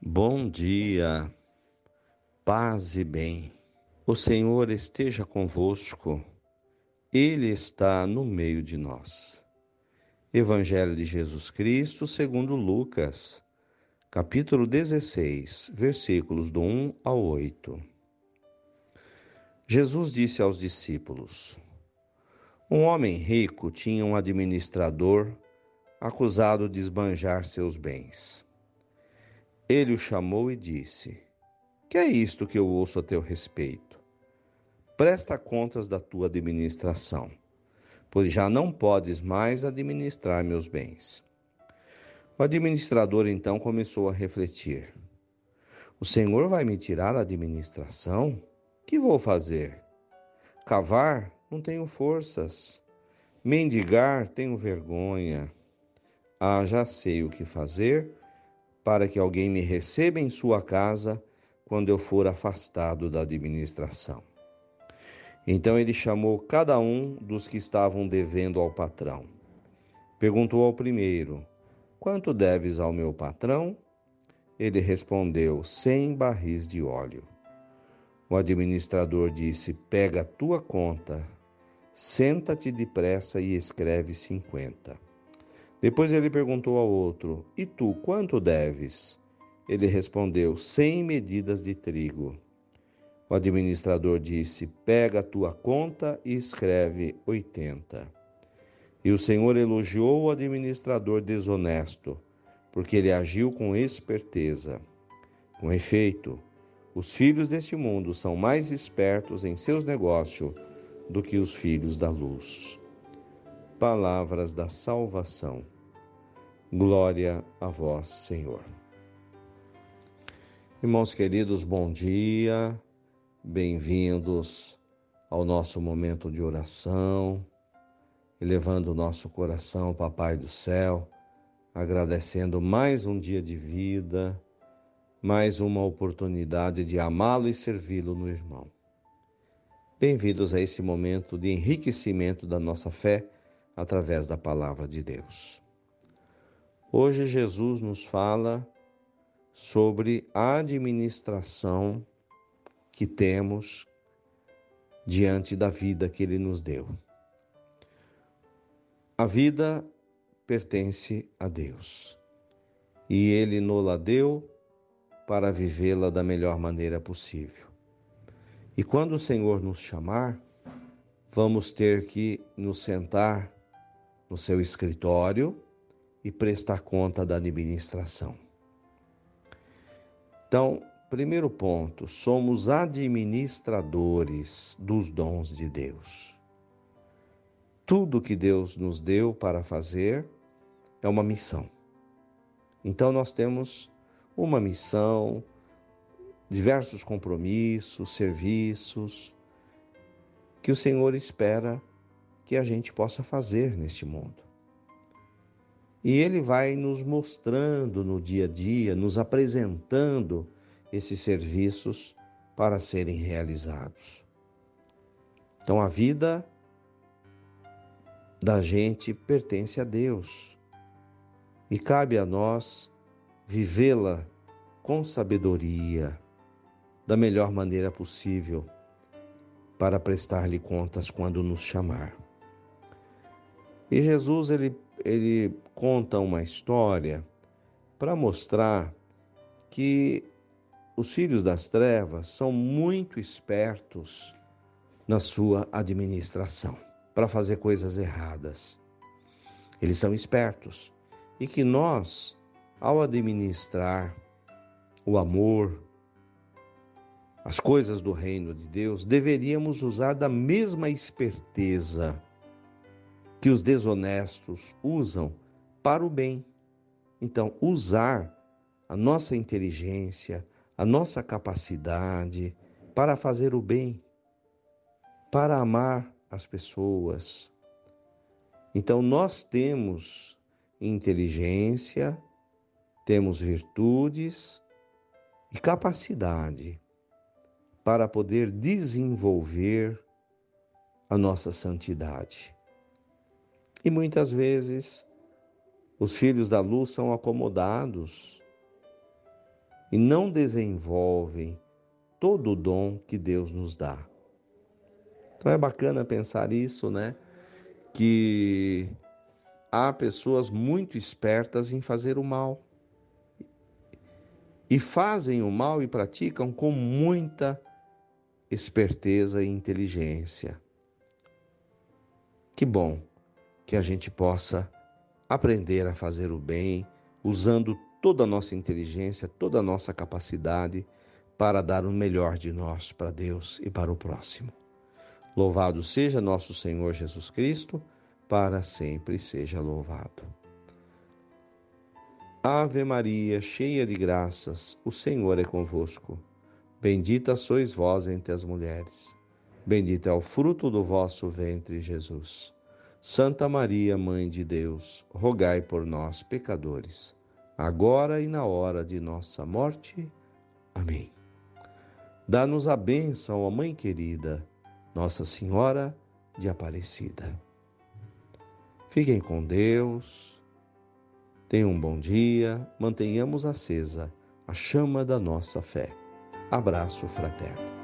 Bom dia, paz e bem. O Senhor esteja convosco, Ele está no meio de nós. Evangelho de Jesus Cristo, segundo Lucas, capítulo 16, versículos do 1 ao 8. Jesus disse aos discípulos: Um homem rico tinha um administrador acusado de esbanjar seus bens. Ele o chamou e disse: Que é isto que eu ouço a teu respeito? Presta contas da tua administração, pois já não podes mais administrar meus bens. O administrador então começou a refletir: O Senhor vai me tirar a administração? Que vou fazer? Cavar? Não tenho forças. Mendigar? Tenho vergonha. Ah, já sei o que fazer para que alguém me receba em sua casa quando eu for afastado da administração. Então ele chamou cada um dos que estavam devendo ao patrão. Perguntou ao primeiro: Quanto deves ao meu patrão? Ele respondeu: Cem barris de óleo. O administrador disse: Pega a tua conta, senta-te depressa e escreve cinquenta. Depois ele perguntou ao outro: E tu, quanto deves? Ele respondeu: Cem medidas de trigo. O administrador disse: Pega a tua conta e escreve oitenta. E o Senhor elogiou o administrador desonesto, porque ele agiu com esperteza. Com efeito, os filhos deste mundo são mais espertos em seus negócios do que os filhos da luz palavras da salvação. Glória a vós, Senhor. Irmãos queridos, bom dia, bem-vindos ao nosso momento de oração, elevando o nosso coração, Papai do céu, agradecendo mais um dia de vida, mais uma oportunidade de amá-lo e servi-lo no irmão. Bem-vindos a esse momento de enriquecimento da nossa fé através da palavra de Deus. Hoje Jesus nos fala sobre a administração que temos diante da vida que ele nos deu. A vida pertence a Deus e ele nos-la deu para vivê-la da melhor maneira possível. E quando o Senhor nos chamar, vamos ter que nos sentar no seu escritório e prestar conta da administração. Então, primeiro ponto, somos administradores dos dons de Deus. Tudo que Deus nos deu para fazer é uma missão. Então, nós temos uma missão, diversos compromissos, serviços que o Senhor espera que a gente possa fazer neste mundo. E ele vai nos mostrando no dia a dia, nos apresentando esses serviços para serem realizados. Então a vida da gente pertence a Deus e cabe a nós vivê-la com sabedoria, da melhor maneira possível, para prestar-lhe contas quando nos chamar. E Jesus ele, ele conta uma história para mostrar que os filhos das trevas são muito espertos na sua administração para fazer coisas erradas. Eles são espertos e que nós, ao administrar o amor, as coisas do reino de Deus, deveríamos usar da mesma esperteza que os desonestos usam para o bem. Então, usar a nossa inteligência, a nossa capacidade para fazer o bem, para amar as pessoas. Então, nós temos inteligência, temos virtudes e capacidade para poder desenvolver a nossa santidade. E muitas vezes os filhos da luz são acomodados e não desenvolvem todo o dom que Deus nos dá. Então é bacana pensar isso, né? Que há pessoas muito espertas em fazer o mal. E fazem o mal e praticam com muita esperteza e inteligência. Que bom que a gente possa aprender a fazer o bem usando toda a nossa inteligência, toda a nossa capacidade para dar o melhor de nós para Deus e para o próximo. Louvado seja nosso Senhor Jesus Cristo, para sempre seja louvado. Ave Maria, cheia de graças, o Senhor é convosco. Bendita sois vós entre as mulheres. Bendito é o fruto do vosso ventre, Jesus. Santa Maria, Mãe de Deus, rogai por nós, pecadores, agora e na hora de nossa morte. Amém. Dá-nos a bênção, ó Mãe querida nossa Senhora de Aparecida. Fiquem com Deus, tenham um bom dia, mantenhamos acesa a chama da nossa fé. Abraço fraterno.